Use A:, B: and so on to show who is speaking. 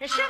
A: 这什